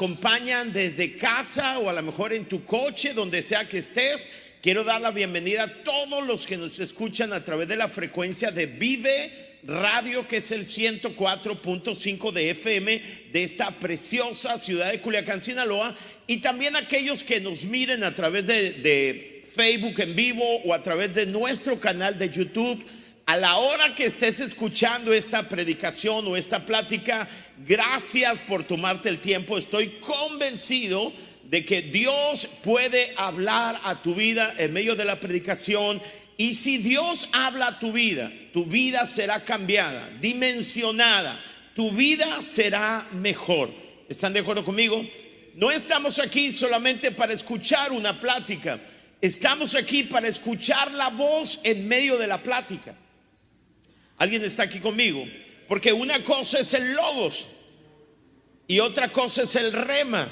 acompañan desde casa o a lo mejor en tu coche, donde sea que estés, quiero dar la bienvenida a todos los que nos escuchan a través de la frecuencia de Vive Radio, que es el 104.5 de FM de esta preciosa ciudad de Culiacán, Sinaloa, y también aquellos que nos miren a través de, de Facebook en vivo o a través de nuestro canal de YouTube. A la hora que estés escuchando esta predicación o esta plática, gracias por tomarte el tiempo. Estoy convencido de que Dios puede hablar a tu vida en medio de la predicación. Y si Dios habla a tu vida, tu vida será cambiada, dimensionada, tu vida será mejor. ¿Están de acuerdo conmigo? No estamos aquí solamente para escuchar una plática, estamos aquí para escuchar la voz en medio de la plática. ¿Alguien está aquí conmigo? Porque una cosa es el logos y otra cosa es el rema.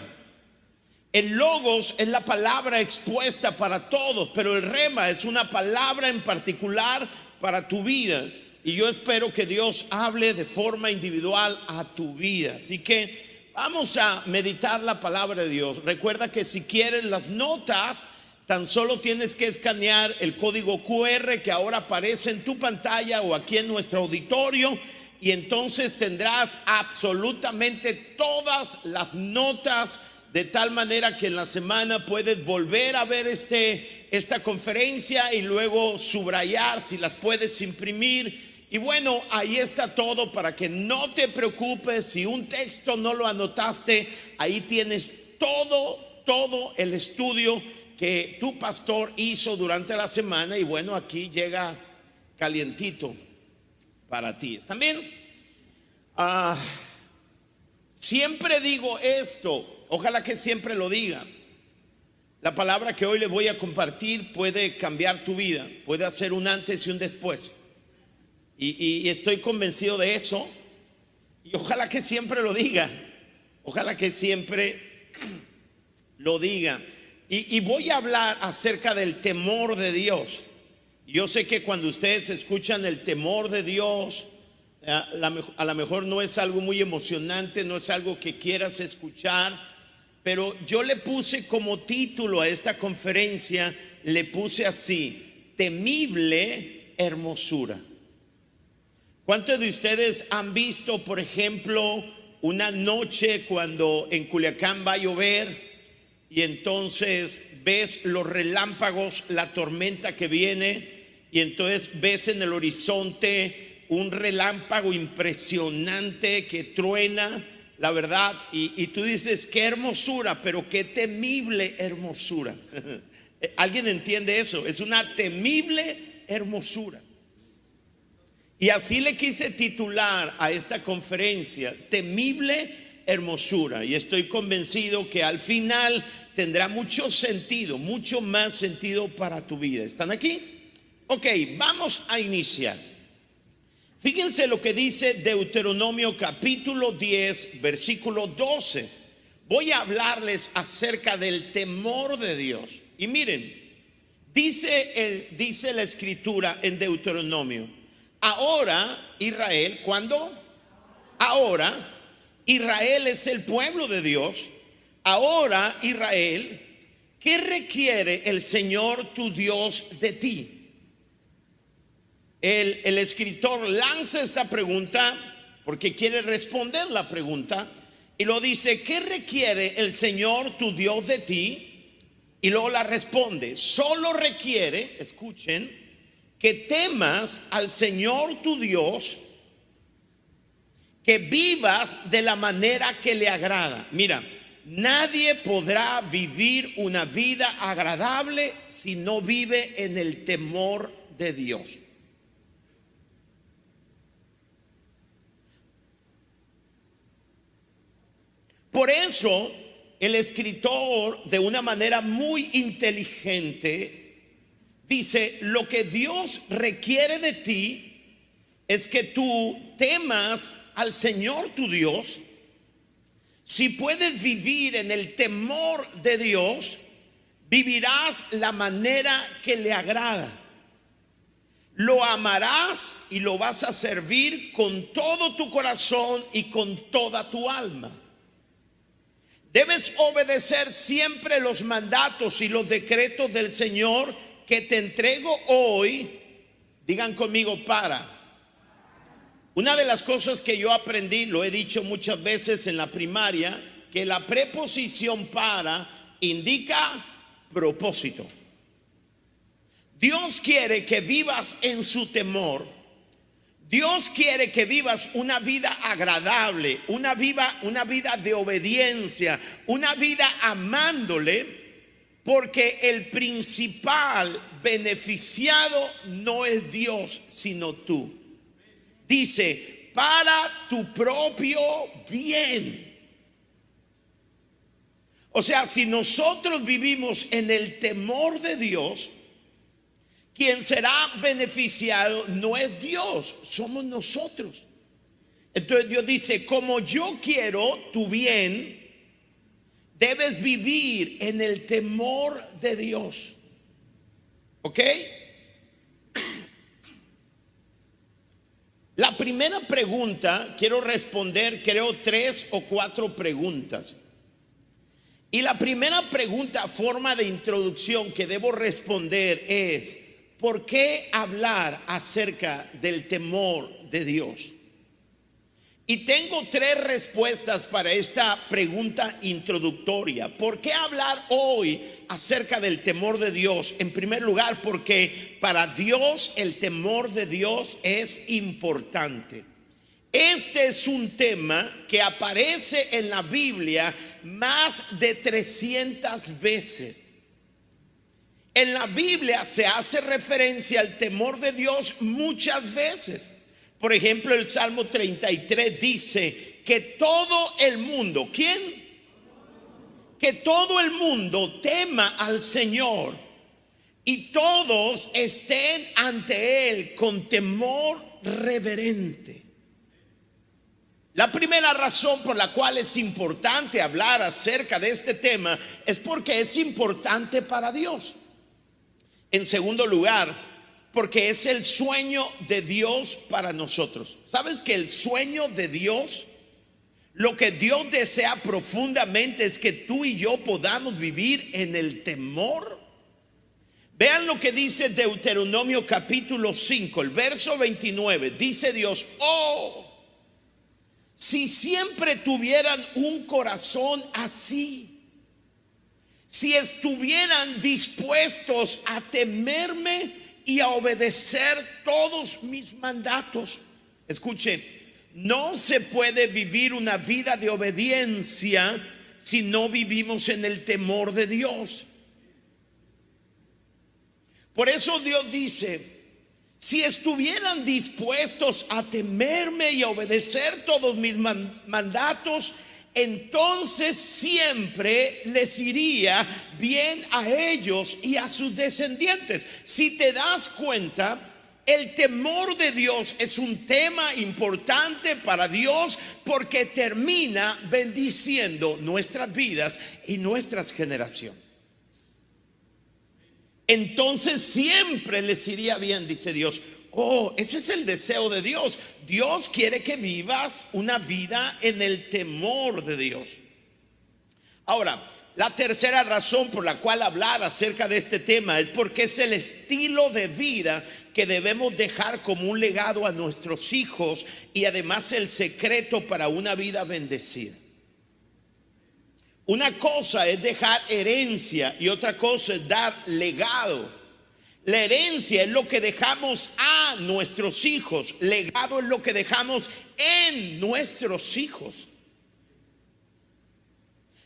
El logos es la palabra expuesta para todos, pero el rema es una palabra en particular para tu vida. Y yo espero que Dios hable de forma individual a tu vida. Así que vamos a meditar la palabra de Dios. Recuerda que si quieres las notas, Tan solo tienes que escanear el código QR que ahora aparece en tu pantalla o aquí en nuestro auditorio y entonces tendrás absolutamente todas las notas de tal manera que en la semana puedes volver a ver este, esta conferencia y luego subrayar si las puedes imprimir. Y bueno, ahí está todo para que no te preocupes. Si un texto no lo anotaste, ahí tienes todo, todo el estudio que tu pastor hizo durante la semana. Y bueno, aquí llega calientito para ti. También, ah, siempre digo esto, ojalá que siempre lo diga. La palabra que hoy le voy a compartir puede cambiar tu vida, puede hacer un antes y un después. Y estoy convencido de eso. Y ojalá que siempre lo diga. Ojalá que siempre lo diga. Y, voy a hablar acerca del temor de Dios. Yo sé que cuando ustedes escuchan el temor de Dios, a lo mejor no es algo muy emocionante, no es algo que quieras escuchar, pero yo le puse como título a esta conferencia, le puse así, temible hermosura. ¿Cuántos de ustedes han visto, por ejemplo, una noche cuando en Culiacán va a llover? y entonces ves los relámpagos, la tormenta que viene y entonces ves en el horizonte un relámpago impresionante que truena, la verdad, y, tú dices, qué hermosura, pero qué temible hermosura. ¿Alguien entiende eso? Es una temible hermosura. Y así le quise titular a esta conferencia, temible hermosura. Y estoy convencido que al final tendrá mucho sentido, mucho más sentido para tu vida. ¿Están aquí? Ok, vamos a iniciar. Fíjense lo que dice Deuteronomio capítulo 10, versículo 12. Voy a hablarles acerca del temor de Dios. Y miren, dice, el, dice la escritura en Deuteronomio, ahora Israel, ¿cuándo? Ahora Israel es el pueblo de Dios. Ahora, Israel, ¿qué requiere el Señor tu Dios de ti? El, escritor lanza esta pregunta porque quiere responder la pregunta y lo dice, ¿qué requiere el Señor tu Dios de ti? Y luego la responde, solo requiere, escuchen, que temas al Señor tu Dios que vivas de la manera que le agrada. Mira, nadie podrá vivir una vida agradable si no vive en el temor de Dios. Por eso el escritor, de una manera muy inteligente, dice, lo que Dios requiere de ti es que tú temas al Señor tu Dios, si puedes vivir en el temor de Dios, vivirás la manera que le agrada. Lo amarás y lo vas a servir con todo tu corazón y con toda tu alma. Debes obedecer siempre los mandatos y los decretos del Señor que te entrego hoy. Digan conmigo para. Una de las cosas que yo aprendí, lo he dicho muchas veces en la primaria, que la preposición para indica propósito. Dios quiere que vivas en su temor. Dios quiere que vivas una vida agradable, una vida, una vida de obediencia, una vida amándole, porque el principal beneficiado no es Dios, sino tú. Dice, para tu propio bien. O sea, si nosotros vivimos en el temor de Dios, quien será beneficiado no es Dios, somos nosotros. Entonces Dios dice, como yo quiero tu bien, debes vivir en el temor de Dios. ¿Ok? La primera pregunta, quiero responder, creo, tres o cuatro preguntas. Y la primera pregunta, forma de introducción que debo responder es, ¿por qué hablar acerca del temor de Dios? Y tengo tres respuestas para esta pregunta introductoria. ¿Por qué hablar hoy acerca del temor de Dios? En primer lugar, porque para Dios el temor de Dios es importante. Este es un tema que aparece en la Biblia más de 300 veces. En la Biblia se hace referencia al temor de Dios muchas veces. Por ejemplo, el Salmo 33 dice que todo el mundo, ¿quién? Que todo el mundo tema al Señor y todos estén ante Él con temor reverente. La primera razón por la cual es importante hablar acerca de este tema es porque es importante para Dios. En segundo lugar, porque es el sueño de Dios para nosotros. ¿Sabes que el sueño de Dios, lo que Dios desea profundamente es que tú y yo podamos vivir en el temor? Vean lo que dice Deuteronomio capítulo 5, el verso 29. Dice Dios, oh, si siempre tuvieran un corazón así si estuvieran dispuestos a temerme y a obedecer todos mis mandatos. Escuche, no se puede vivir una vida de obediencia si no vivimos en el temor de Dios. Por eso Dios dice, si estuvieran dispuestos a temerme y a obedecer todos mis mandatos, entonces siempre les iría bien a ellos y a sus descendientes. Si te das cuenta, el temor de Dios es un tema importante para Dios porque termina bendiciendo nuestras vidas y nuestras generaciones. Entonces siempre les iría bien, dice Dios. Oh, ese es el deseo de Dios. Dios quiere que vivas una vida en el temor de Dios. Ahora, la tercera razón por la cual hablar acerca de este tema es porque es el estilo de vida que debemos dejar como un legado a nuestros hijos y además el secreto para una vida bendecida. Una cosa es dejar herencia y otra cosa es dar legado. La herencia es lo que dejamos a nuestros hijos. Legado es lo que dejamos en nuestros hijos.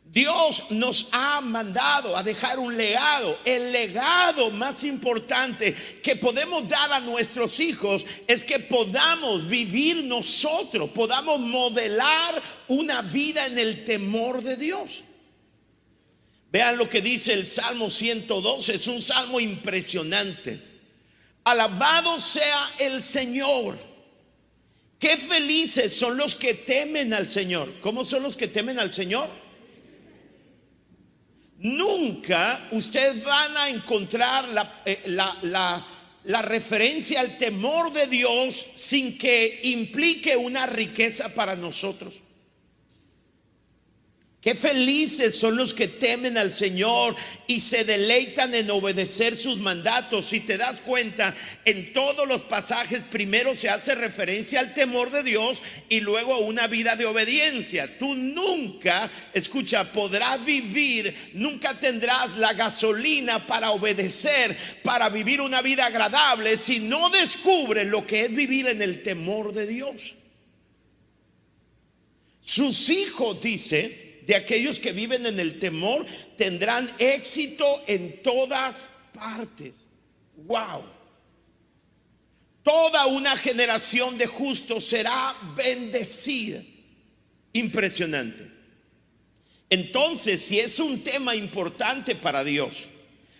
Dios nos ha mandado a dejar un legado. El legado más importante que podemos dar a nuestros hijos es que podamos vivir nosotros, podamos modelar una vida en el temor de Dios. Vean lo que dice el Salmo 112, es un salmo impresionante. Alabado sea el Señor. Qué felices son los que temen al Señor. ¿Cómo son los que temen al Señor? Nunca ustedes van a encontrar la, eh, la referencia al temor de Dios sin que implique una riqueza para nosotros. Qué felices son los que temen al Señor y se deleitan en obedecer sus mandatos. Si te das cuenta, en todos los pasajes primero se hace referencia al temor de Dios y luego a una vida de obediencia. Tú nunca, escucha, podrás vivir, nunca tendrás la gasolina para obedecer, para vivir una vida agradable si no descubres lo que es vivir en el temor de Dios. Sus hijos, dice, de aquellos que viven en el temor tendrán éxito en todas partes. Wow. Toda una generación de justos será bendecida. Impresionante. Entonces, si es un tema importante para Dios,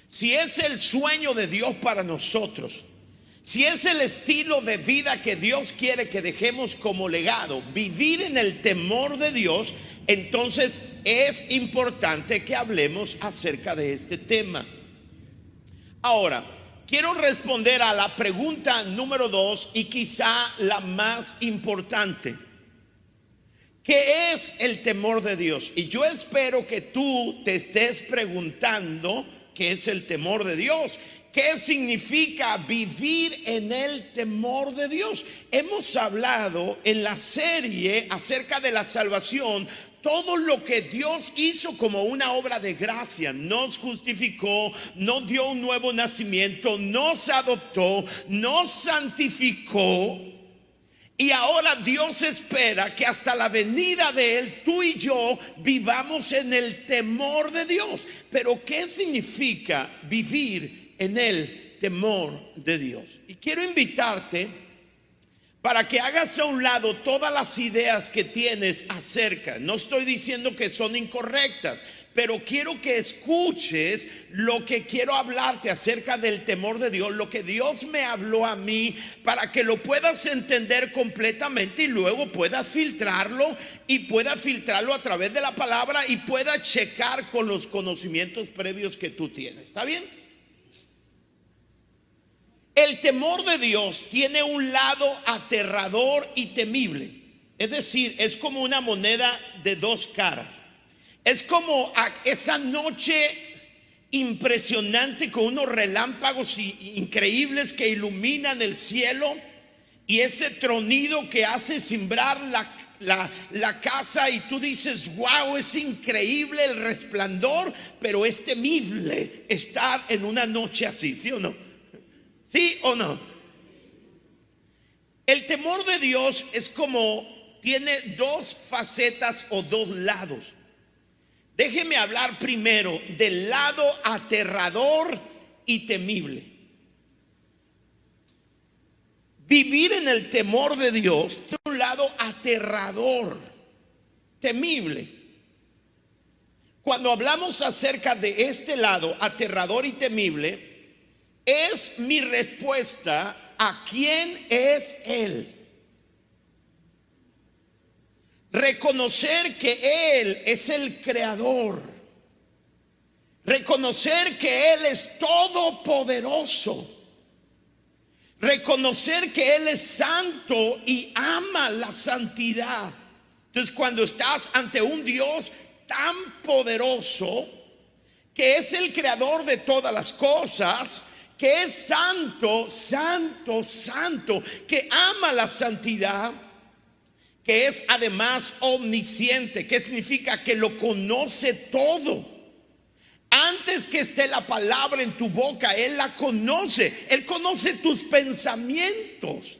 si es el sueño de Dios para nosotros, si es el estilo de vida que Dios quiere que dejemos como legado, vivir en el temor de Dios, entonces es importante que hablemos acerca de este tema. Ahora, quiero responder a la pregunta número dos y quizá la más importante. ¿Qué es el temor de Dios? Y yo espero que tú te estés preguntando qué es el temor de Dios. ¿Qué significa vivir en el temor de Dios? Hemos hablado en la serie acerca de la salvación todo lo que Dios hizo como una obra de gracia, nos justificó, nos dio un nuevo nacimiento, nos adoptó, nos santificó. Y ahora Dios espera que hasta la venida de Él, tú y yo vivamos en el temor de Dios. Pero ¿qué significa vivir en el temor de Dios? Y quiero invitarte para que hagas a un lado todas las ideas que tienes acerca. No estoy diciendo que son incorrectas, pero quiero que escuches lo que quiero hablarte acerca del temor de Dios, lo que Dios me habló a mí, para que lo puedas entender completamente y luego puedas filtrarlo y puedas filtrarlo a través de la palabra y puedas checar con los conocimientos previos que tú tienes. ¿Está bien? El temor de Dios tiene un lado aterrador y temible. Es decir, es como una moneda de dos caras. Es como esa noche impresionante con unos relámpagos increíbles que iluminan el cielo y ese tronido que hace simbrar la, la, casa y tú dices, wow, es increíble el resplandor, pero es temible estar en una noche así, ¿sí o no? ¿Sí o no? El temor de Dios es como tiene dos facetas o dos lados. Déjeme hablar primero del lado aterrador y temible. Vivir en el temor de Dios tiene un lado aterrador, temible. Cuando hablamos acerca de este lado aterrador y temible, es mi respuesta a quién es Él. Reconocer que Él es el creador. Reconocer que Él es todopoderoso. Reconocer que Él es santo y ama la santidad. Entonces cuando estás ante un Dios tan poderoso, que es el creador de todas las cosas, que es santo, santo, santo, que ama la santidad, que es además omnisciente, que significa que lo conoce todo. Antes que esté la palabra en tu boca, Él la conoce. Él conoce tus pensamientos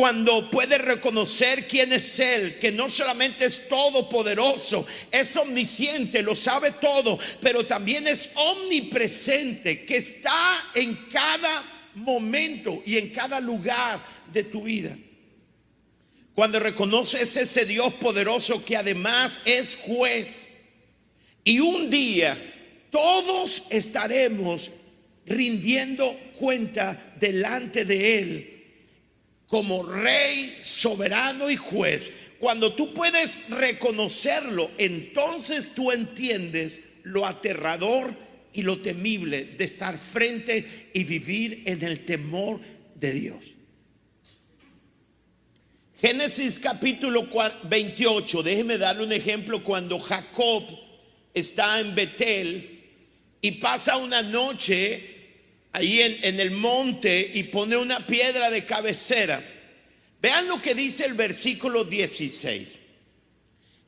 cuando puede reconocer quién es Él, que no solamente es todopoderoso, es omnisciente, lo sabe todo, pero también es omnipresente, que está en cada momento y en cada lugar de tu vida. Cuando reconoces ese Dios poderoso que además es juez, y un día todos estaremos rindiendo cuenta delante de Él como rey, soberano y juez, cuando tú puedes reconocerlo, entonces tú entiendes lo aterrador y lo temible de estar frente y vivir en el temor de Dios. Génesis capítulo 28, déjeme darle un ejemplo. Cuando Jacob está en Betel y pasa una noche ahí en, en, el monte y pone una piedra de cabecera. Vean lo que dice el versículo 16.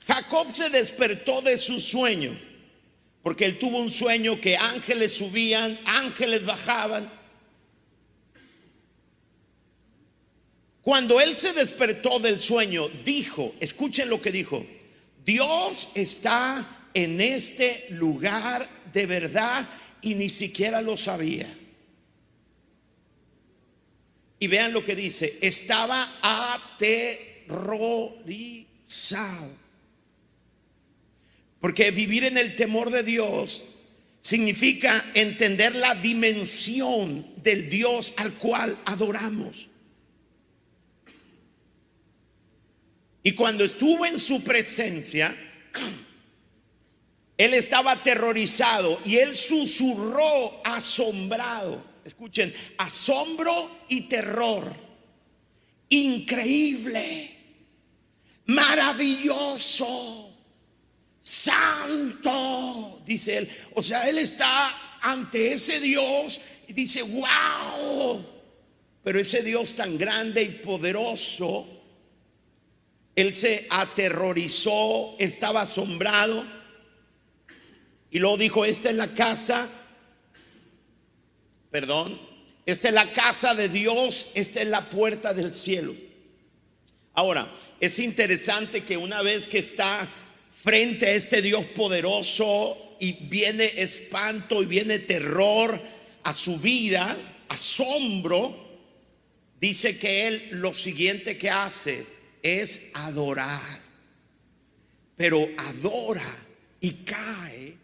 Jacob se despertó de su sueño, porque él tuvo un sueño que ángeles subían, ángeles bajaban. Cuando él se despertó del sueño, dijo, escuchen lo que dijo, Dios está en este lugar de verdad y ni siquiera lo sabía. Y vean lo que dice, estaba aterrorizado. Porque vivir en el temor de Dios significa entender la dimensión del Dios al cual adoramos. Y cuando estuvo en su presencia, él estaba aterrorizado y él susurró asombrado. Escuchen, asombro y terror. Increíble, maravilloso, santo, dice él. O sea, él está ante ese Dios y dice, wow. Pero ese Dios tan grande y poderoso él se aterrorizó, estaba asombrado y luego dijo, esta es la casa, perdón, esta es la casa de Dios, esta es la puerta del cielo. Ahora, es interesante que una vez que está frente a este Dios poderoso y viene espanto y viene terror a su vida, asombro, dice que él lo siguiente que hace es adorar. Pero adora y cae,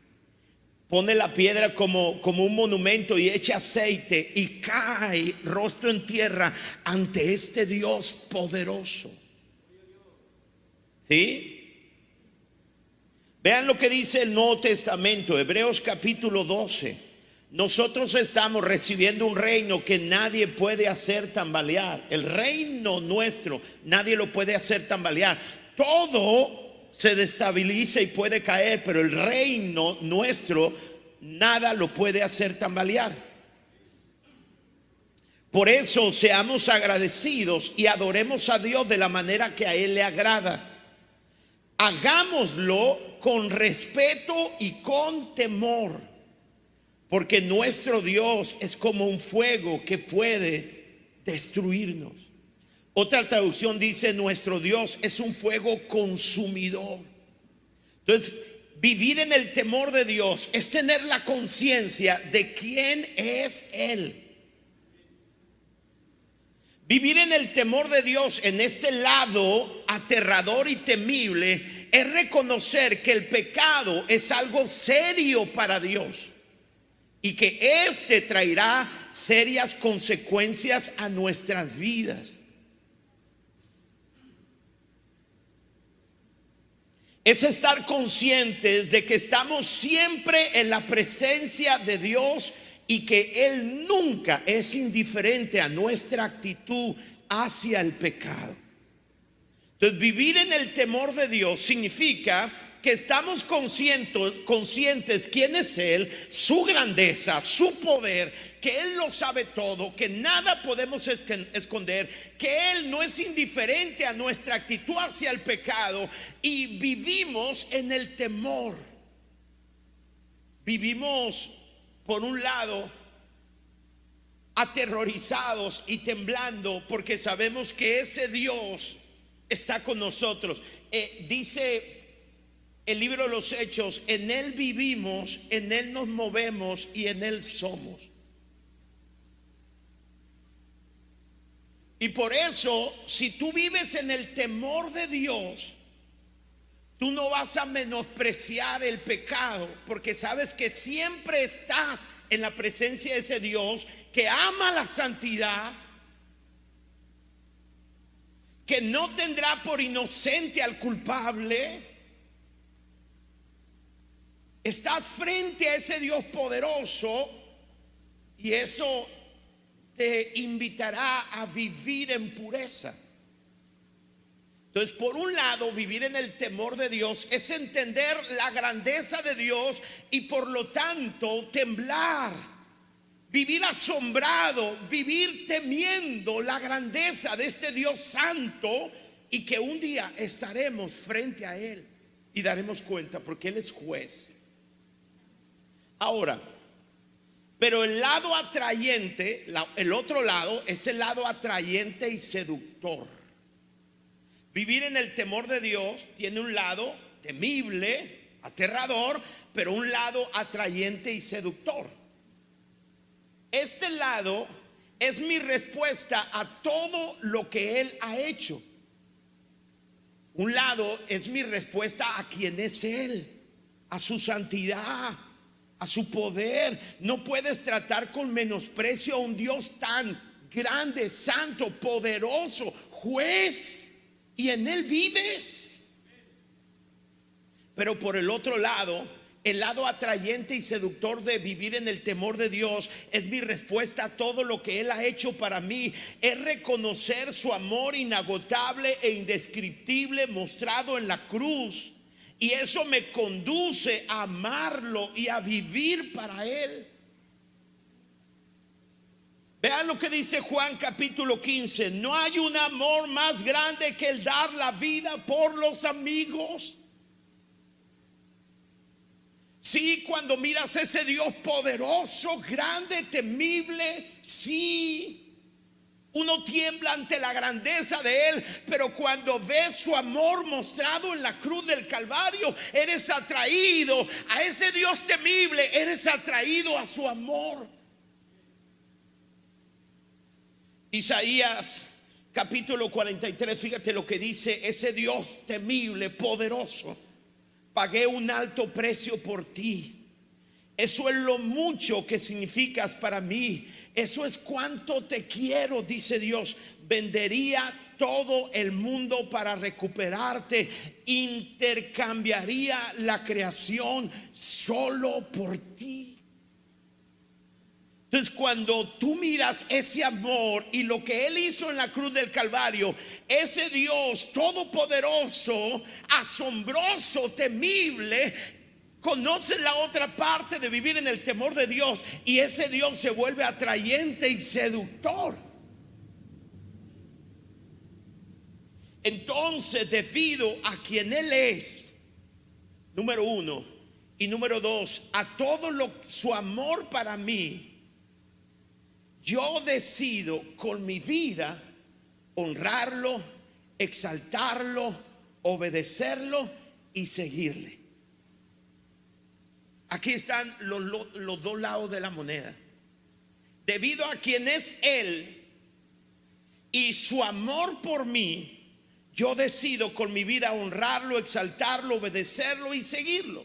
pone la piedra como, como un monumento y echa aceite y cae rostro en tierra ante este Dios poderoso. ¿Sí? Vean lo que dice el Nuevo Testamento, Hebreos capítulo 12. Nosotros estamos recibiendo un reino que nadie puede hacer tambalear. El reino nuestro, nadie lo puede hacer tambalear. Todo se destabiliza y puede caer, pero el reino nuestro, nada lo puede hacer tambalear. Por eso seamos agradecidos y adoremos a Dios de la manera que a Él le agrada. Hagámoslo con respeto y con temor porque nuestro Dios es como un fuego que puede destruirnos. Otra traducción dice, nuestro Dios es un fuego consumidor. Entonces, vivir en el temor de Dios es tener la conciencia de quién es Él. Vivir en el temor de Dios en este lado aterrador y temible es reconocer que el pecado es algo serio para Dios y que éste traerá serias consecuencias a nuestras vidas. Es estar conscientes de que estamos siempre en la presencia de Dios y que Él nunca es indiferente a nuestra actitud hacia el pecado. Entonces, vivir en el temor de Dios significa que estamos conscientes, conscientes quién es Él, su grandeza, su poder, que Él lo sabe todo, que nada podemos esconder, que Él no es indiferente a nuestra actitud hacia el pecado y vivimos en el temor. Vivimos, por un lado, aterrorizados y temblando porque sabemos que ese Dios está con nosotros. Eh, dice el libro de los hechos, en Él vivimos, en Él nos movemos y en Él somos. Y por eso, si tú vives en el temor de Dios, tú no vas a menospreciar el pecado, porque sabes que siempre estás en la presencia de ese Dios que ama la santidad, que no tendrá por inocente al culpable, Estás frente a ese Dios poderoso y eso te invitará a vivir en pureza. Entonces, por un lado, vivir en el temor de Dios es entender la grandeza de Dios y por lo tanto temblar. Vivir asombrado, vivir temiendo la grandeza de este Dios santo y que un día estaremos frente a Él y daremos cuenta porque Él es juez. Ahora, pero el lado atrayente, el otro lado, es el lado atrayente y seductor. Vivir en el temor de Dios tiene un lado temible, aterrador, pero un lado atrayente y seductor. Este lado es mi respuesta a todo lo que Él ha hecho. Un lado es mi respuesta a quien es Él, a su santidad, a su poder. No puedes tratar con menosprecio a un Dios tan grande, santo, poderoso, juez y en Él vives. Pero por el otro lado, el lado atrayente y seductor de vivir en el temor de Dios es mi respuesta a todo lo que Él ha hecho para mí. Es reconocer su amor inagotable e indescriptible mostrado en la cruz. Y eso me conduce a amarlo y a vivir para Él. Vean lo que dice Juan capítulo 15. No hay un amor más grande que el dar la vida por los amigos. Sí, cuando miras ese Dios poderoso, grande, temible, sí. Uno tiembla ante la grandeza de Él, pero cuando ves su amor mostrado en la cruz del Calvario, eres atraído a ese Dios temible, eres atraído a su amor. Isaías capítulo 43, fíjate lo que dice ese Dios temible, poderoso. Pagué un alto precio por ti. Eso es lo mucho que significas para mí. Eso es cuánto te quiero, dice Dios. Vendería todo el mundo para recuperarte. Intercambiaría la creación solo por ti. Entonces cuando tú miras ese amor y lo que Él hizo en la cruz del Calvario, ese Dios todopoderoso, asombroso, temible, conoce la otra parte de vivir en el temor de Dios y ese Dios se vuelve atrayente y seductor. Entonces, debido a quien Él es, número uno, y número dos, a todo lo, su amor para mí, yo decido con mi vida honrarlo, exaltarlo, obedecerlo y seguirle. Aquí están los, dos lados de la moneda. Debido a quien es Él y su amor por mí, yo decido con mi vida honrarlo, exaltarlo, obedecerlo y seguirlo.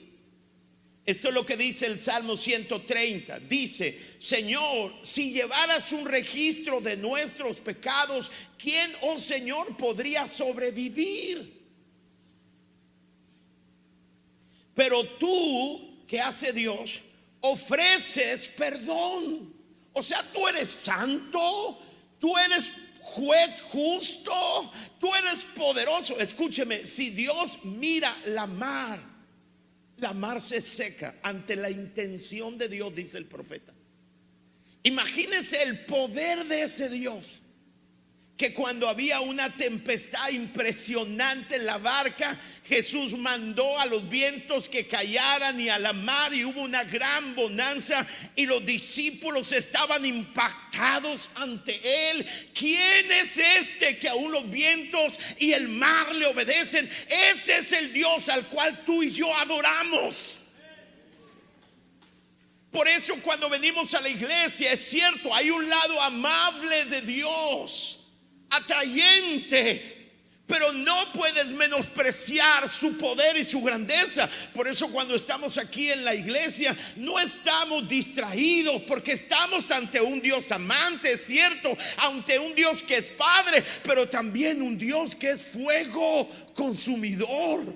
Esto es lo que dice el Salmo 130. Dice, Señor, si llevaras un registro de nuestros pecados, ¿quién, oh Señor, podría sobrevivir? Pero tú, ¿qué hace Dios? Ofreces perdón. O sea, tú eres santo, tú eres juez justo, tú eres poderoso. Escúcheme, si Dios mira la mar, la mar se seca ante la intención de Dios, dice el profeta. Imagínese el poder de ese Dios que cuando había una tempestad impresionante en la barca, Jesús mandó a los vientos que callaran y a la mar y hubo una gran bonanza y los discípulos estaban impactados ante él. ¿Quién es este que aún los vientos y el mar le obedecen? Ese es el Dios al cual tú y yo adoramos. Por eso cuando venimos a la iglesia es cierto, hay un lado amable de Dios atrayente. Pero no puedes menospreciar su poder y su grandeza. Por eso cuando estamos aquí en la iglesia no estamos distraídos porque estamos ante un Dios amante, es cierto, ante un Dios que es Padre, pero también un Dios que es fuego consumidor.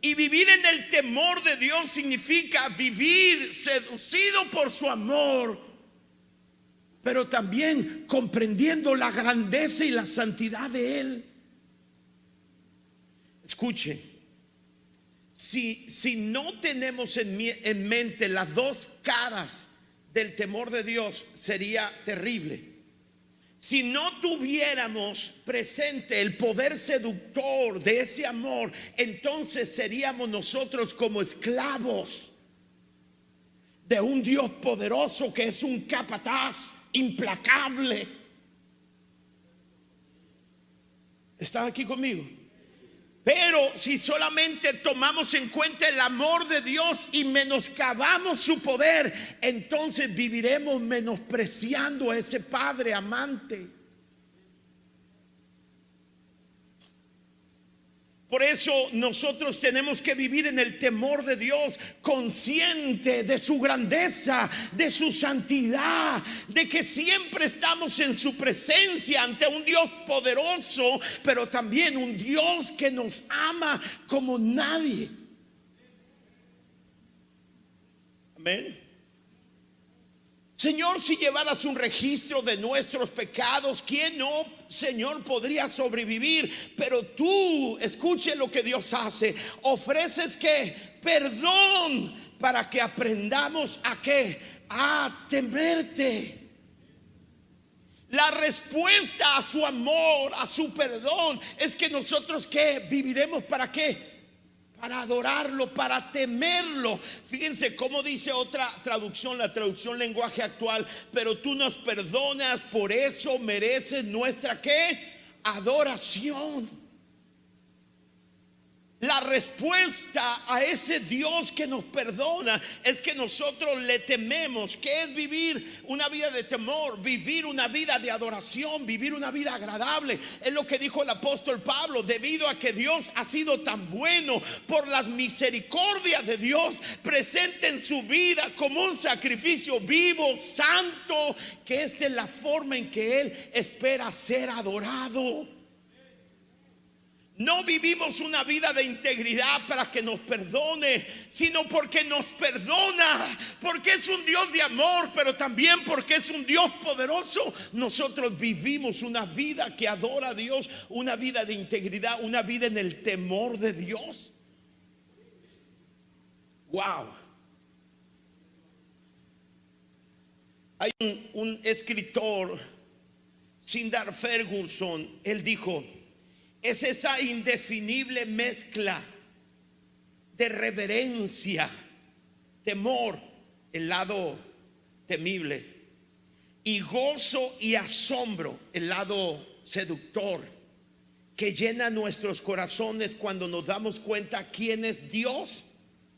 Y vivir en el temor de Dios significa vivir seducido por su amor pero también comprendiendo la grandeza y la santidad de Él. Escuche, si, si no tenemos en, en mente las dos caras del temor de Dios, sería terrible. Si no tuviéramos presente el poder seductor de ese amor, entonces seríamos nosotros como esclavos de un Dios poderoso que es un capataz implacable. ¿Están aquí conmigo? Pero si solamente tomamos en cuenta el amor de Dios y menoscabamos su poder, entonces viviremos menospreciando a ese Padre amante. Por eso nosotros tenemos que vivir en el temor de Dios, consciente de su grandeza, de su santidad, de que siempre estamos en su presencia ante un Dios poderoso, pero también un Dios que nos ama como nadie. Amén. Señor, si llevaras un registro de nuestros pecados, ¿quién no, Señor, podría sobrevivir? Pero tú, escuche lo que Dios hace. Ofreces que perdón para que aprendamos a qué? A temerte. La respuesta a su amor, a su perdón, es que nosotros que viviremos para qué? Para adorarlo, para temerlo. Fíjense cómo dice otra traducción, la traducción lenguaje actual, pero tú nos perdonas, por eso mereces nuestra qué? Adoración. La respuesta a ese Dios que nos perdona es que nosotros le tememos. ¿Qué es vivir una vida de temor? Vivir una vida de adoración, vivir una vida agradable. Es lo que dijo el apóstol Pablo, debido a que Dios ha sido tan bueno por las misericordias de Dios presente en su vida como un sacrificio vivo, santo, que esta es la forma en que Él espera ser adorado. No vivimos una vida de integridad para que nos perdone, sino porque nos perdona, porque es un Dios de amor, pero también porque es un Dios poderoso. Nosotros vivimos una vida que adora a Dios, una vida de integridad, una vida en el temor de Dios. Wow. Hay un, escritor, Sindar Ferguson, él dijo, es esa indefinible mezcla de reverencia, temor, el lado temible, y gozo y asombro, el lado seductor, que llena nuestros corazones cuando nos damos cuenta quién es Dios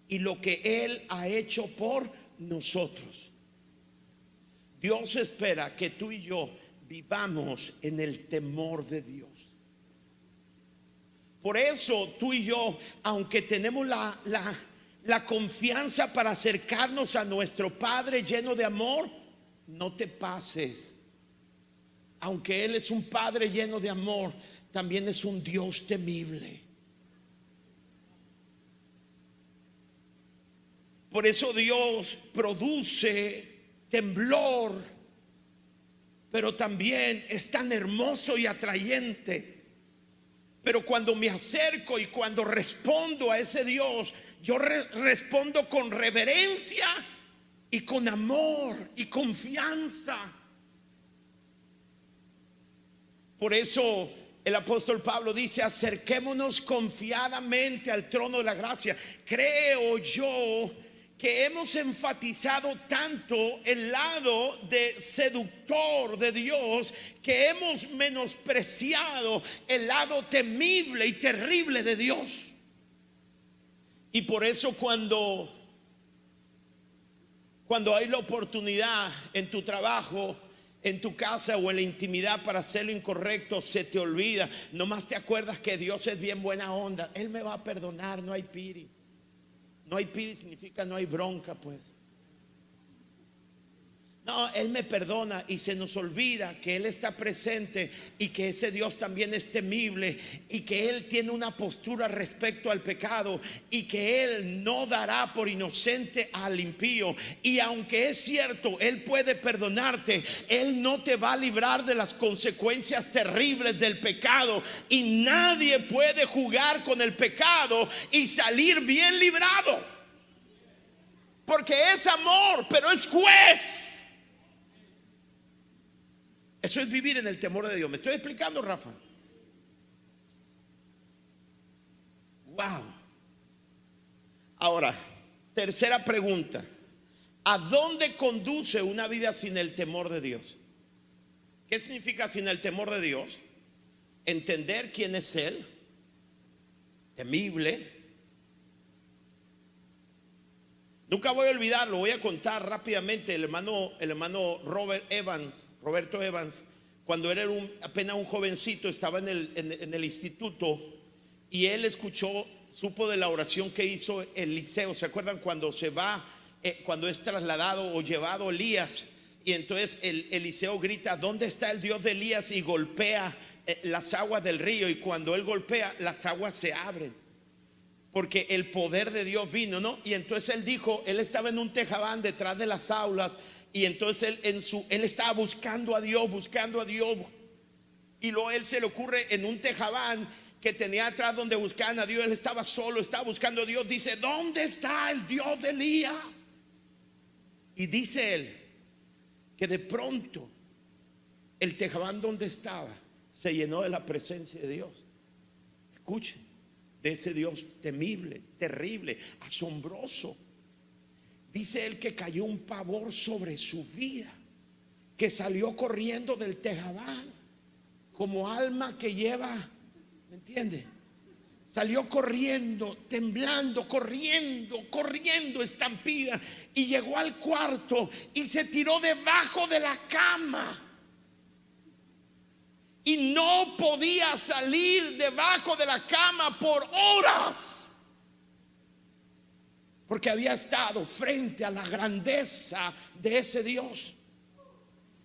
y lo que Él ha hecho por nosotros. Dios espera que tú y yo vivamos en el temor de Dios. Por eso tú y yo, aunque tenemos la, la, confianza para acercarnos a nuestro Padre lleno de amor, no te pases. Aunque Él es un Padre lleno de amor, también es un Dios temible. Por eso Dios produce temblor, pero también es tan hermoso y atrayente pero cuando me acerco y cuando respondo a ese Dios, yo respondo con reverencia y con amor y confianza. Por eso el apóstol Pablo dice, acerquémonos confiadamente al trono de la gracia. Creo yo que hemos enfatizado tanto el lado de seductor de Dios que hemos menospreciado el lado temible y terrible de Dios. Y por eso cuando cuando hay la oportunidad en tu trabajo, en tu casa o en la intimidad para hacer lo incorrecto, se te olvida. Nomás te acuerdas que Dios es bien buena onda. Él me va a perdonar, no hay piri. No hay piri significa no hay bronca, pues. No, Él me perdona y se nos olvida que Él está presente y que ese Dios también es temible y que Él tiene una postura respecto al pecado y que Él no dará por inocente al impío. Y aunque es cierto, Él puede perdonarte, Él no te va a librar de las consecuencias terribles del pecado. Y nadie puede jugar con el pecado y salir bien librado. Porque es amor, pero es juez. Eso es vivir en el temor de Dios. ¿Me estoy explicando, Rafa? Wow. Ahora, tercera pregunta. ¿A dónde conduce una vida sin el temor de Dios? ¿Qué significa sin el temor de Dios? Entender quién es Él, temible. Nunca voy a olvidarlo, voy a contar rápidamente el hermano, el hermano Robert Evans Roberto Evans, cuando era apenas un jovencito, estaba en el, instituto y él escuchó, supo de la oración que hizo Eliseo. ¿Se acuerdan cuando se va, eh, cuando es trasladado o llevado Elías? Y entonces el, Eliseo grita, ¿dónde está el Dios de Elías? Y golpea eh, las aguas del río. Y cuando él golpea, las aguas se abren. Porque el poder de Dios vino, ¿no? Y entonces él dijo, él estaba en un tejabán detrás de las aulas y entonces él, en su, él estaba buscando a Dios, buscando a Dios. Y luego él se le ocurre en un tejabán que tenía atrás donde buscaban a Dios. Él estaba solo, estaba buscando a Dios. Dice, ¿dónde está el Dios de Elías? Y dice él que de pronto el tejabán donde estaba se llenó de la presencia de Dios. Escuche, de ese Dios temible, terrible, asombroso. Dice él que cayó un pavor sobre su vida, que salió corriendo del tejabán como alma que lleva, ¿me entiende? Salió corriendo, temblando, corriendo, corriendo, estampida. Y llegó al cuarto y se tiró debajo de la cama. Y no podía salir debajo de la cama por horas porque había estado frente a la grandeza de ese Dios.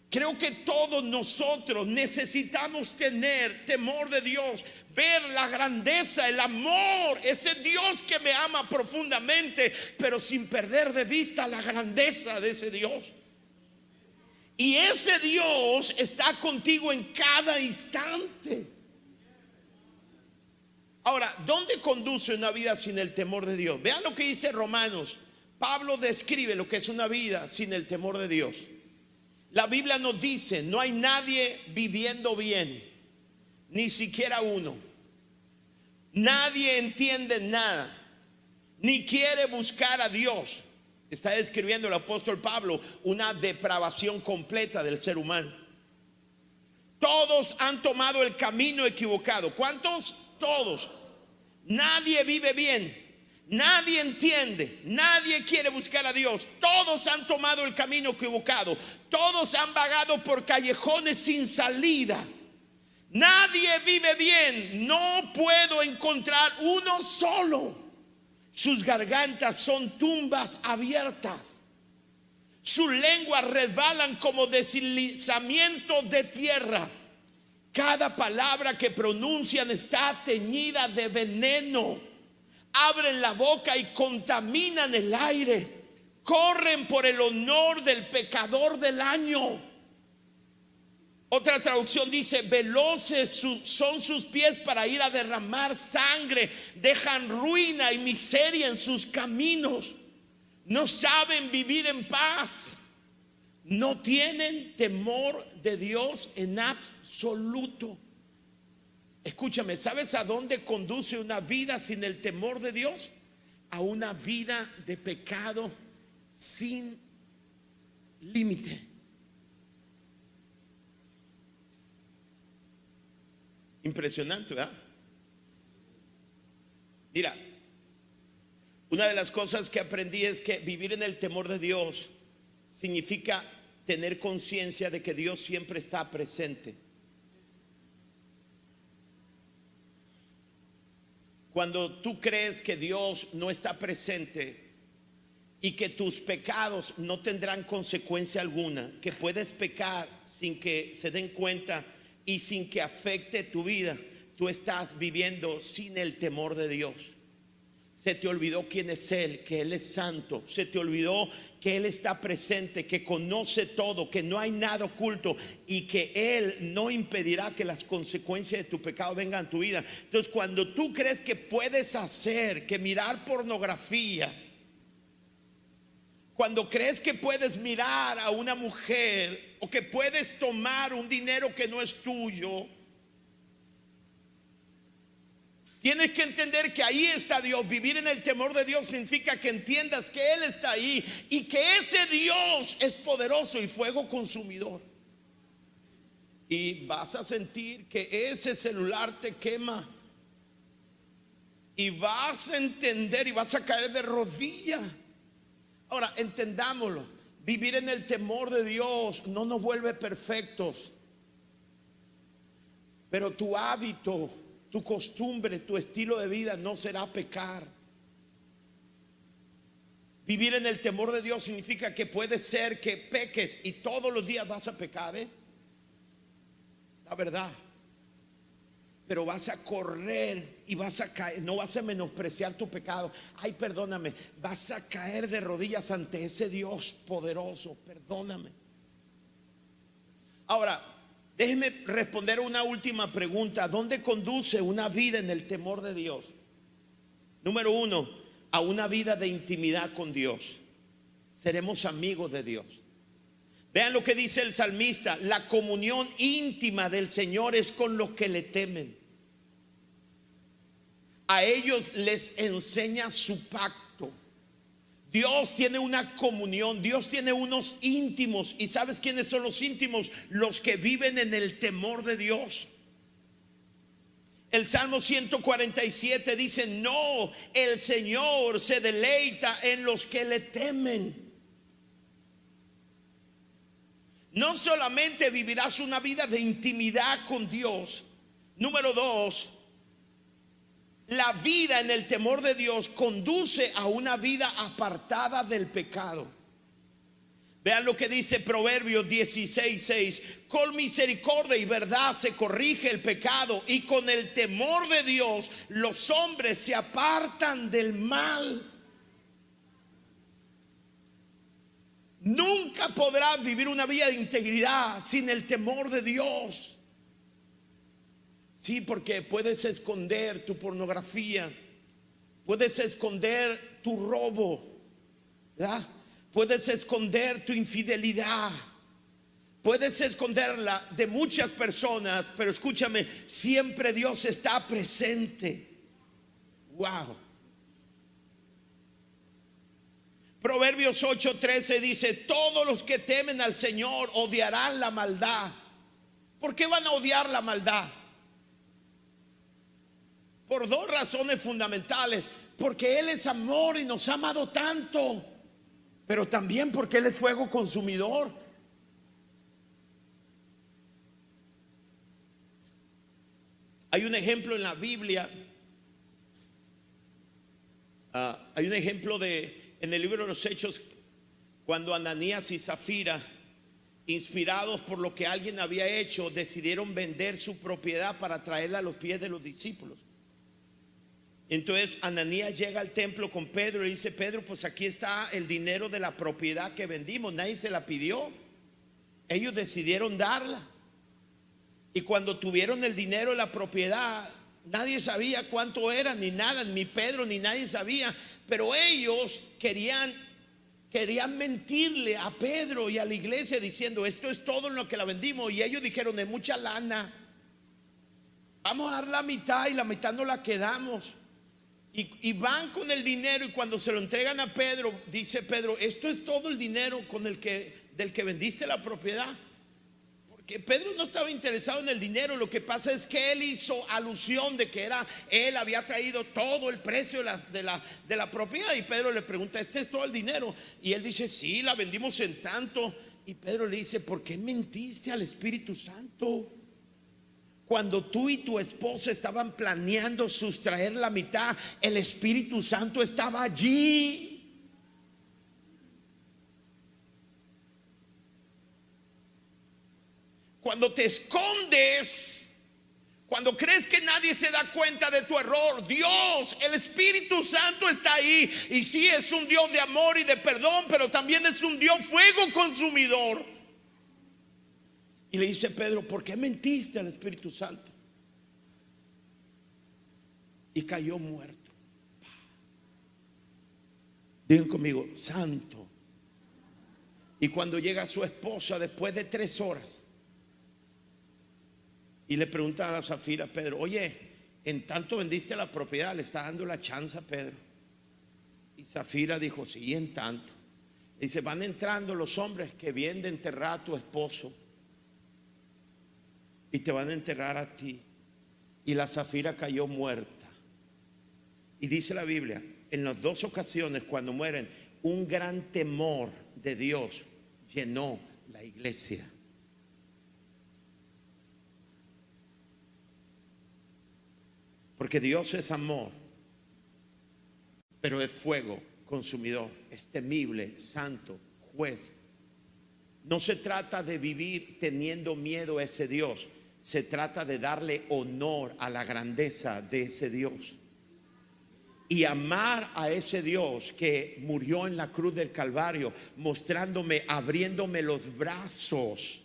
Creo que todos nosotros necesitamos tener temor de Dios, ver la grandeza, el amor, ese Dios que me ama profundamente, pero sin perder de vista la grandeza de ese Dios. Y ese Dios está contigo en cada instante. Ahora, ¿dónde conduce una vida sin el temor de Dios? Vean lo que dice Romanos. Pablo describe lo que es una vida sin el temor de Dios. La Biblia nos dice, no hay nadie viviendo bien, ni siquiera uno. Nadie entiende nada, ni quiere buscar a Dios. Está describiendo el apóstol Pablo una depravación completa del ser humano. Todos han tomado el camino equivocado. ¿Cuántos? Todos. Nadie vive bien. Nadie entiende, nadie quiere buscar a Dios. Todos han tomado el camino equivocado. Todos han vagado por callejones sin salida. Nadie vive bien. No puedo encontrar uno solo. Sus gargantas son tumbas abiertas. Sus lenguas resbalan como deslizamiento de tierra. Cada palabra que pronuncian está teñida de veneno. Abren la boca y contaminan el aire. Corren por el honor del pecador del año. Otra traducción dice, veloces son sus pies para ir a derramar sangre, dejan ruina y miseria en sus caminos, no saben vivir en paz no tienen temor de Dios en absoluto. Escúchame, ¿sabes a dónde conduce una vida sin el temor de Dios? A una vida de pecado sin límite. Impresionante, ¿verdad? Mira, una de las cosas que aprendí es que vivir en el temor de Dios significa tener conciencia de que Dios siempre está presente. Cuando tú crees que Dios no está presente, y que tus pecados no tendrán consecuencia alguna, que puedes pecar sin que se den cuenta y sin que afecte tu vida, tú estás viviendo sin el temor de Dios. Se te olvidó quién es Él, que Él es santo. Se te olvidó que Él está presente, que conoce todo, que no hay nada oculto y que Él no impedirá que las consecuencias de tu pecado vengan a tu vida. Entonces, cuando tú crees que puedes hacer, que mirar pornografía, cuando crees que puedes mirar a una mujer o que puedes tomar un dinero que no es tuyo, Tienes que entender que ahí está Dios. Vivir en el temor de Dios significa que entiendas que Él está ahí y que ese Dios es poderoso y fuego consumidor. Y vas a sentir que ese celular te quema. Y vas a entender y vas a caer de rodillas. Ahora, entendámoslo. Vivir en el temor de Dios no nos vuelve perfectos. Pero tu hábito tu costumbre, tu estilo de vida no será pecar. Vivir en el temor de Dios significa que puede ser que peques y todos los días vas a pecar, ¿eh? La verdad. Pero vas a correr y vas a caer, no vas a menospreciar tu pecado. Ay, perdóname, vas a caer de rodillas ante ese Dios poderoso. Perdóname. Ahora, Déjeme responder una última pregunta. ¿Dónde conduce una vida en el temor de Dios? Número uno, a una vida de intimidad con Dios. Seremos amigos de Dios. Vean lo que dice el salmista. La comunión íntima del Señor es con los que le temen. A ellos les enseña su pacto Dios tiene una comunión, Dios tiene unos íntimos. ¿Y sabes quiénes son los íntimos? Los que viven en el temor de Dios. El Salmo 147 dice, no, el Señor se deleita en los que le temen. No solamente vivirás una vida de intimidad con Dios. Número dos, la vida en el temor de Dios conduce a una vida apartada del pecado. Vean lo que dice Proverbios 16, 6. Con misericordia y verdad se corrige el pecado y con el temor de Dios los hombres se apartan del mal. Nunca podrás vivir una vida de integridad sin el temor de Dios. Sí, porque puedes esconder tu pornografía, puedes esconder tu robo, ¿verdad? Puedes esconder tu infidelidad. Puedes esconderla de muchas personas, pero escúchame, siempre Dios está presente. Wow. Proverbios 8:13 dice, todos los que temen al Señor odiarán la maldad. ¿Por qué van a odiar la maldad? Por dos razones fundamentales. Porque Él es amor y nos ha amado tanto. Pero también porque Él es fuego consumidor. Hay un ejemplo en la Biblia. Ah, hay un ejemplo de en el libro de los Hechos cuando Ananías y Zafira, inspirados por lo que alguien había hecho, decidieron vender su propiedad para traerla a los pies de los discípulos. Entonces Ananías llega al templo con Pedro y dice, Pedro, pues aquí está el dinero de la propiedad que vendimos, nadie se la pidió, ellos decidieron darla. Y cuando tuvieron el dinero de la propiedad, nadie sabía cuánto era, ni nada, ni Pedro, ni nadie sabía, pero ellos querían querían mentirle a Pedro y a la iglesia diciendo, esto es todo en lo que la vendimos. Y ellos dijeron, de mucha lana, vamos a dar la mitad y la mitad no la quedamos. Y, van con el dinero y cuando se lo entregan a Pedro, dice Pedro, esto es todo el dinero con el que, del que vendiste la propiedad. Porque Pedro no estaba interesado en el dinero, lo que pasa es que él hizo alusión de que era, él había traído todo el precio de la, de la, de la propiedad. Y Pedro le pregunta, ¿este es todo el dinero? Y él dice, sí, la vendimos en tanto. Y Pedro le dice, ¿por qué mentiste al Espíritu Santo? Cuando tú y tu esposo estaban planeando sustraer la mitad, el Espíritu Santo estaba allí. Cuando te escondes, cuando crees que nadie se da cuenta de tu error, Dios, el Espíritu Santo está ahí. Y sí es un Dios de amor y de perdón, pero también es un Dios fuego consumidor. Y le dice Pedro, ¿por qué mentiste al Espíritu Santo? Y cayó muerto. Digan conmigo, santo. Y cuando llega su esposa después de tres horas, y le pregunta a Zafira Pedro, oye, en tanto vendiste la propiedad, le está dando la chance a Pedro. Y Zafira dijo, sí, en tanto. Dice, van entrando los hombres que vienen de enterrar a tu esposo y te van a enterrar a ti. Y la Zafira cayó muerta. Y dice la Biblia, en las dos ocasiones cuando mueren, un gran temor de Dios llenó la iglesia. Porque Dios es amor, pero es fuego consumidor, es temible, santo, juez. No se trata de vivir teniendo miedo a ese Dios, se trata de darle honor a la grandeza de ese Dios. Y amar a ese Dios que murió en la cruz del Calvario, mostrándome, abriéndome los brazos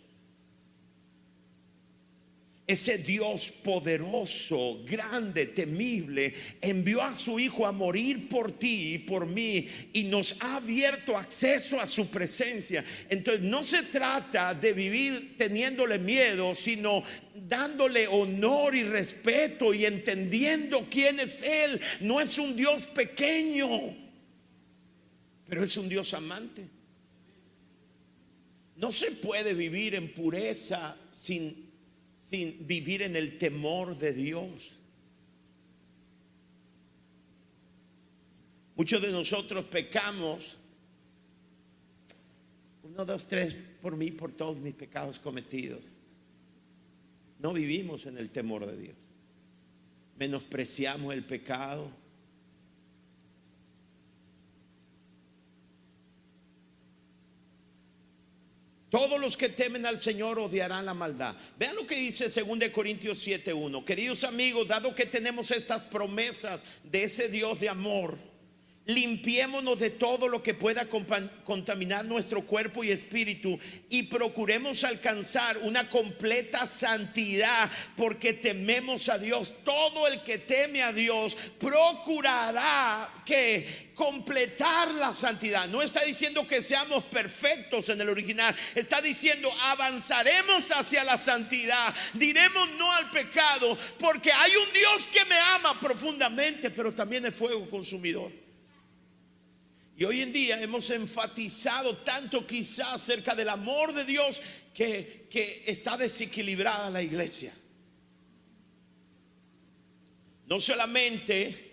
ese Dios poderoso, grande, temible, envió a su Hijo a morir por ti y por mí y nos ha abierto acceso a su presencia. Entonces no se trata de vivir teniéndole miedo, sino dándole honor y respeto y entendiendo quién es Él. No es un Dios pequeño, pero es un Dios amante. No se puede vivir en pureza sin sin vivir en el temor de Dios. Muchos de nosotros pecamos. Uno, dos, tres, por mí, por todos mis pecados cometidos. No vivimos en el temor de Dios. Menospreciamos el pecado Todos los que temen al Señor odiarán la maldad. Vean lo que dice 2 Corintios 7:1. Queridos amigos, dado que tenemos estas promesas de ese Dios de amor, limpiémonos de todo lo que pueda contaminar nuestro cuerpo y espíritu y procuremos alcanzar una completa santidad porque tememos a Dios. Todo el que teme a Dios procurará que completar la santidad. No está diciendo que seamos perfectos en el original, está diciendo avanzaremos hacia la santidad, diremos no al pecado porque hay un Dios que me ama profundamente, pero también es fuego consumidor. Y hoy en día hemos enfatizado tanto quizás acerca del amor de Dios que, que está desequilibrada la iglesia. No solamente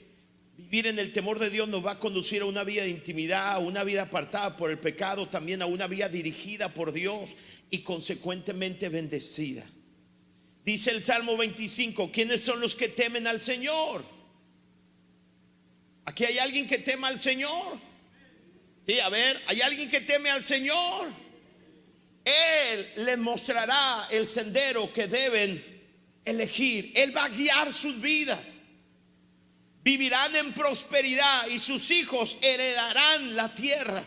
vivir en el temor de Dios nos va a conducir a una vida de intimidad, a una vida apartada por el pecado, también a una vida dirigida por Dios y consecuentemente bendecida. Dice el Salmo 25, ¿quiénes son los que temen al Señor? Aquí hay alguien que tema al Señor. Sí, a ver, hay alguien que teme al Señor. Él les mostrará el sendero que deben elegir. Él va a guiar sus vidas. Vivirán en prosperidad y sus hijos heredarán la tierra.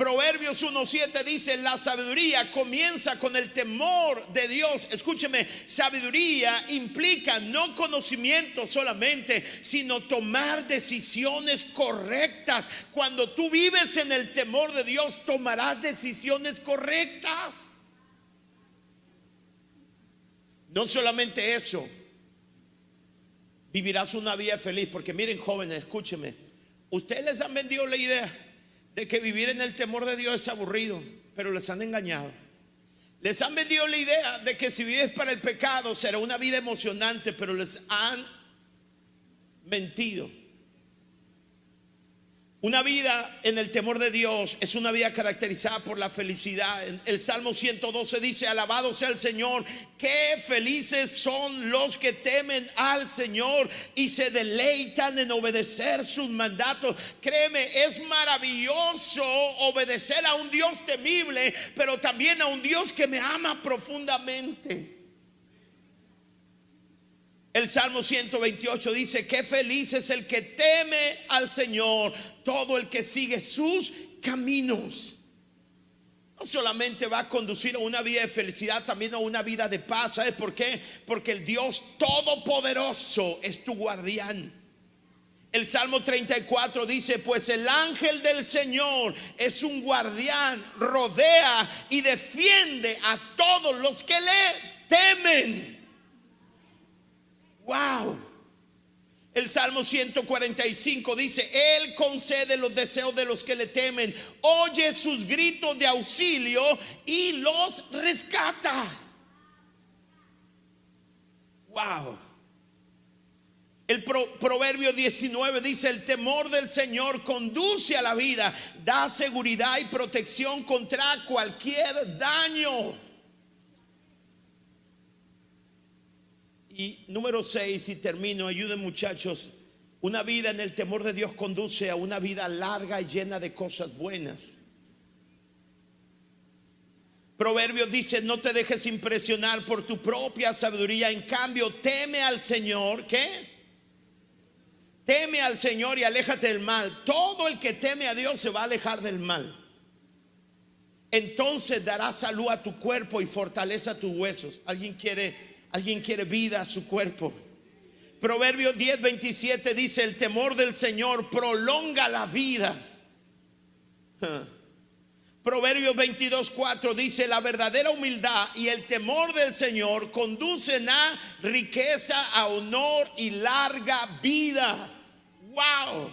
Proverbios 1.7 dice, la sabiduría comienza con el temor de Dios. Escúcheme, sabiduría implica no conocimiento solamente, sino tomar decisiones correctas. Cuando tú vives en el temor de Dios, tomarás decisiones correctas. No solamente eso, vivirás una vida feliz, porque miren jóvenes, escúcheme, ustedes les han vendido la idea de que vivir en el temor de Dios es aburrido, pero les han engañado. Les han vendido la idea de que si vives para el pecado será una vida emocionante, pero les han mentido. Una vida en el temor de Dios es una vida caracterizada por la felicidad. El Salmo 112 dice, alabado sea el Señor, qué felices son los que temen al Señor y se deleitan en obedecer sus mandatos. Créeme, es maravilloso obedecer a un Dios temible, pero también a un Dios que me ama profundamente. El Salmo 128 dice, qué feliz es el que teme al Señor, todo el que sigue sus caminos. No solamente va a conducir a una vida de felicidad, también a una vida de paz. ¿Sabes por qué? Porque el Dios Todopoderoso es tu guardián. El Salmo 34 dice, pues el ángel del Señor es un guardián, rodea y defiende a todos los que le temen. Wow. El Salmo 145 dice, Él concede los deseos de los que le temen, oye sus gritos de auxilio y los rescata. Wow. El proverbio 19 dice, el temor del Señor conduce a la vida, da seguridad y protección contra cualquier daño. Y número seis, y termino, ayuden muchachos. Una vida en el temor de Dios conduce a una vida larga y llena de cosas buenas. Proverbios dice, no te dejes impresionar por tu propia sabiduría, en cambio teme al Señor, ¿qué? Teme al Señor y aléjate del mal. Todo el que teme a Dios se va a alejar del mal. Entonces dará salud a tu cuerpo y fortaleza a tus huesos. ¿Alguien quiere Alguien quiere vida a su cuerpo. Proverbios 10, 27 dice, el temor del Señor prolonga la vida. Proverbios 22, 4 dice, la verdadera humildad y el temor del Señor conducen a riqueza, a honor y larga vida. Wow.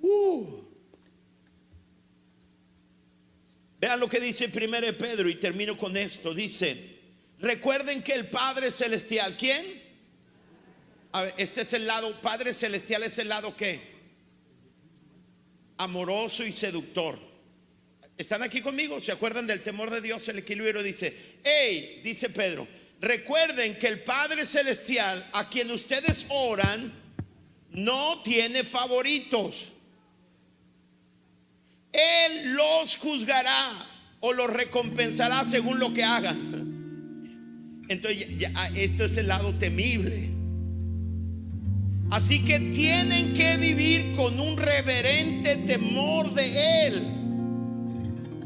Uh. Vean lo que dice 1 Pedro y termino con esto. Dice, Recuerden que el Padre Celestial, ¿quién? este es el lado, Padre Celestial es el lado que amoroso y seductor. ¿Están aquí conmigo? ¿Se acuerdan del temor de Dios? El equilibrio dice, hey, dice Pedro, recuerden que el Padre Celestial a quien ustedes oran no tiene favoritos. Él los juzgará o los recompensará según lo que hagan. Entonces ah, esto es el lado temible. Así que tienen que vivir con un reverente temor de Él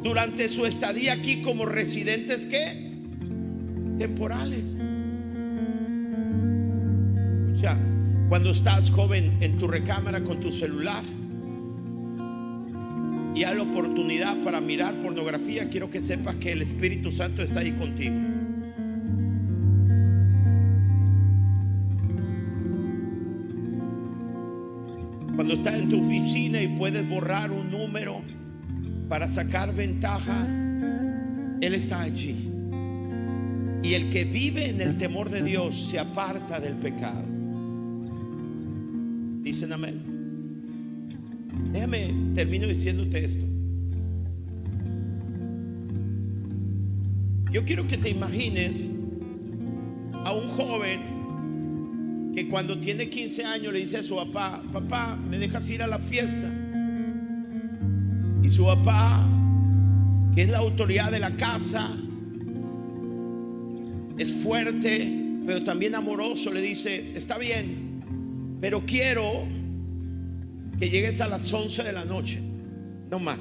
durante su estadía aquí como residentes que temporales. Escucha, cuando estás joven en tu recámara con tu celular y hay la oportunidad para mirar pornografía, quiero que sepas que el Espíritu Santo está ahí contigo. Cuando estás en tu oficina y puedes borrar un número para sacar ventaja, Él está allí. Y el que vive en el temor de Dios se aparta del pecado. Dicen amén. Déjame, termino diciéndote esto. Yo quiero que te imagines a un joven que cuando tiene 15 años le dice a su papá, papá, ¿me dejas ir a la fiesta? Y su papá, que es la autoridad de la casa, es fuerte, pero también amoroso, le dice, está bien, pero quiero que llegues a las 11 de la noche, no más.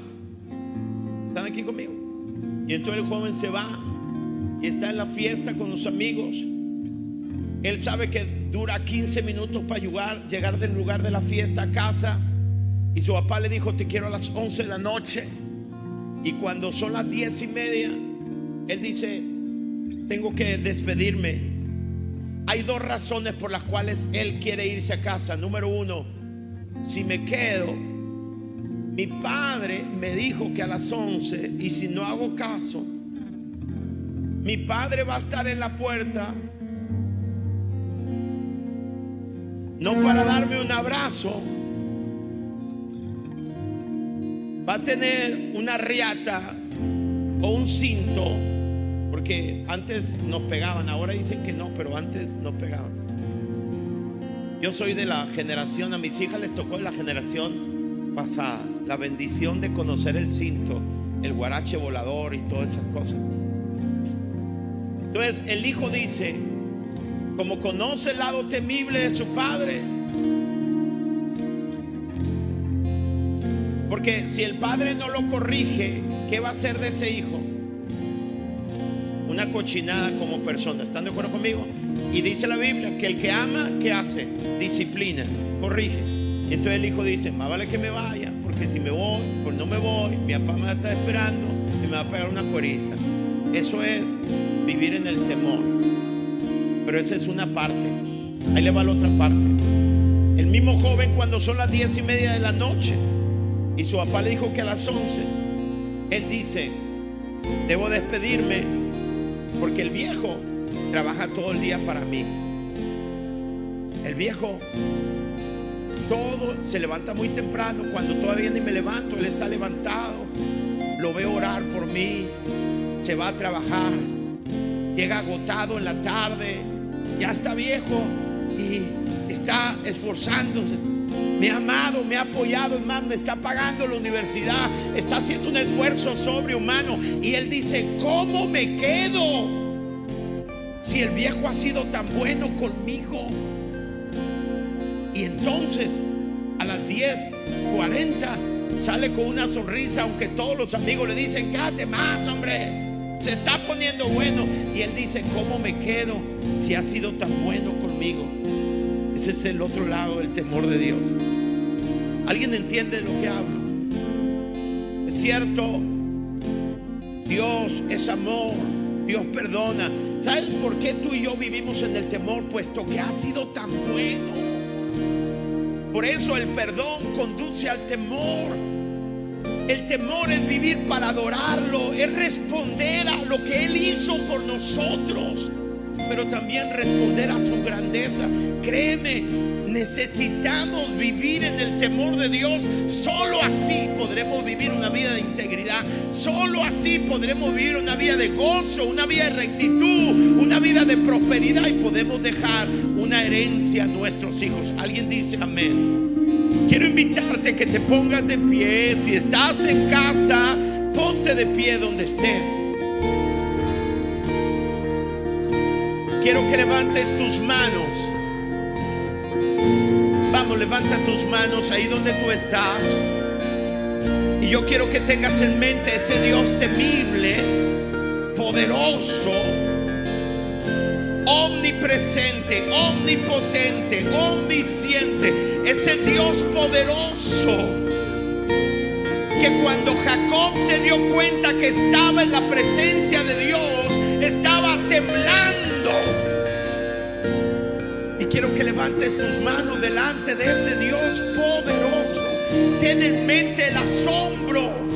¿Están aquí conmigo? Y entonces el joven se va y está en la fiesta con los amigos. Él sabe que dura 15 minutos para llegar, del lugar de la fiesta a casa. Y su papá le dijo, te quiero a las 11 de la noche. Y cuando son las 10 y media, él dice, tengo que despedirme. Hay dos razones por las cuales él quiere irse a casa. Número uno, si me quedo, mi padre me dijo que a las 11, y si no hago caso, mi padre va a estar en la puerta no para darme un abrazo, va a tener una riata o un cinto, porque antes nos pegaban, ahora dicen que no, pero antes nos pegaban. Yo soy de la generación, a mis hijas les tocó la generación pasada, la bendición de conocer el cinto, el guarache volador y todas esas cosas. Entonces el hijo dice, como conoce el lado temible de su padre, porque si el padre no lo corrige, ¿qué va a hacer de ese hijo? Una cochinada como persona. ¿Están de acuerdo conmigo? Y dice la Biblia que el que ama, ¿qué hace? Disciplina, corrige. Y entonces el hijo dice, más vale que me vaya, porque si me voy, pues no me voy, mi papá me estar esperando y me va a pegar una cueriza. Eso es vivir en el temor. Pero esa es una parte. Ahí le va la otra parte. El mismo joven cuando son las diez y media de la noche y su papá le dijo que a las once, él dice, debo despedirme porque el viejo trabaja todo el día para mí. El viejo todo se levanta muy temprano. Cuando todavía ni me levanto, él está levantado. Lo veo orar por mí. Se va a trabajar. Llega agotado en la tarde. Ya está viejo y está esforzándose. Me ha amado, me ha apoyado, hermano, me está pagando la universidad, está haciendo un esfuerzo sobrehumano. Y él dice, ¿cómo me quedo? Si el viejo ha sido tan bueno conmigo. Y entonces a las 10:40 sale con una sonrisa, aunque todos los amigos le dicen, quédate más, hombre. Se está poniendo bueno. Y él dice, ¿cómo me quedo si ha sido tan bueno conmigo? Ese es el otro lado del temor de Dios. ¿Alguien entiende lo que hablo? Es cierto, Dios es amor, Dios perdona. ¿Sabes por qué tú y yo vivimos en el temor? Puesto que ha sido tan bueno. Por eso el perdón conduce al temor. El temor es vivir para adorarlo, es responder a lo que Él hizo por nosotros, pero también responder a su grandeza. Créeme, necesitamos vivir en el temor de Dios. Solo así podremos vivir una vida de integridad. Solo así podremos vivir una vida de gozo, una vida de rectitud, una vida de prosperidad y podemos dejar una herencia a nuestros hijos. Alguien dice amén. Quiero invitarte que te pongas de pie. Si estás en casa, ponte de pie donde estés. Quiero que levantes tus manos. Vamos, levanta tus manos ahí donde tú estás. Y yo quiero que tengas en mente ese Dios temible, poderoso, omnipresente, omnipotente, omnisciente. Ese Dios poderoso que cuando Jacob se dio cuenta que estaba en la presencia de Dios, estaba temblando. Y quiero que levantes tus manos delante de ese Dios poderoso. Ten en mente el asombro.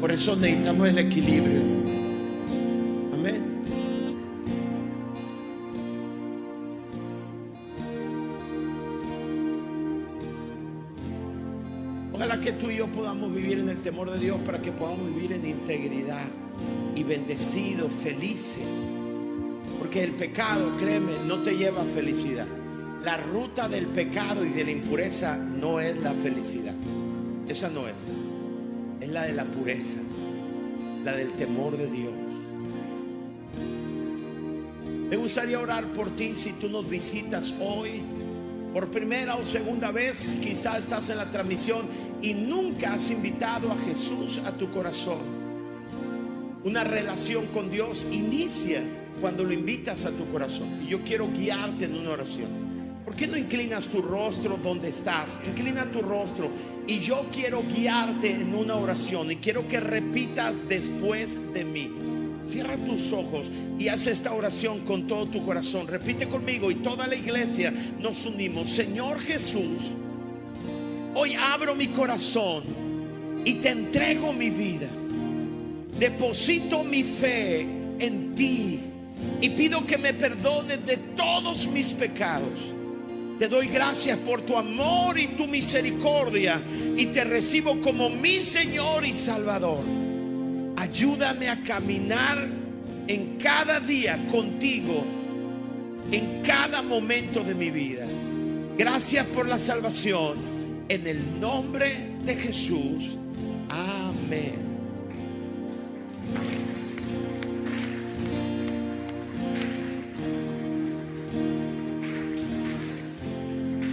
Por eso necesitamos el equilibrio. Amén. Ojalá que tú y yo podamos vivir en el temor de Dios para que podamos vivir en integridad y bendecidos, felices. Porque el pecado, créeme, no te lleva a felicidad. La ruta del pecado y de la impureza no es la felicidad. Esa no es. Es la de la pureza, la del temor de Dios. Me gustaría orar por ti si tú nos visitas hoy por primera o segunda vez, quizás estás en la transmisión y nunca has invitado a Jesús a tu corazón. Una relación con Dios inicia cuando lo invitas a tu corazón. Y yo quiero guiarte en una oración. ¿Por qué no inclinas tu rostro donde estás? Inclina tu rostro. Y yo quiero guiarte en una oración. Y quiero que repitas después de mí. Cierra tus ojos y haz esta oración con todo tu corazón. Repite conmigo y toda la iglesia nos unimos. Señor Jesús, hoy abro mi corazón y te entrego mi vida. Deposito mi fe en ti y pido que me perdones de todos mis pecados. Te doy gracias por tu amor y tu misericordia y te recibo como mi Señor y Salvador. Ayúdame a caminar en cada día contigo, en cada momento de mi vida. Gracias por la salvación. En el nombre de Jesús. Amén.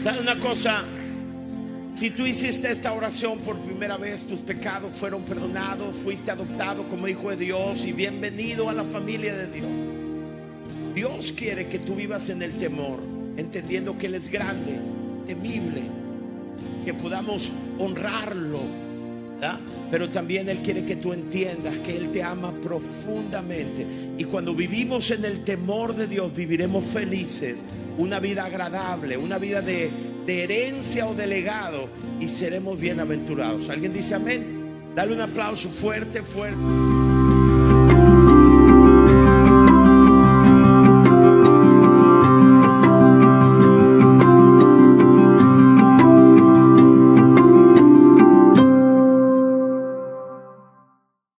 ¿Sabe una cosa? Si tú hiciste esta oración por primera vez, tus pecados fueron perdonados, fuiste adoptado como hijo de Dios y bienvenido a la familia de Dios. Dios quiere que tú vivas en el temor, entendiendo que Él es grande, temible, que podamos honrarlo. Pero también Él quiere que tú entiendas que Él te ama profundamente. Y cuando vivimos en el temor de Dios, viviremos felices, una vida agradable, una vida de herencia o de legado y seremos bienaventurados. ¿Alguien dice amén? Dale un aplauso fuerte, fuerte.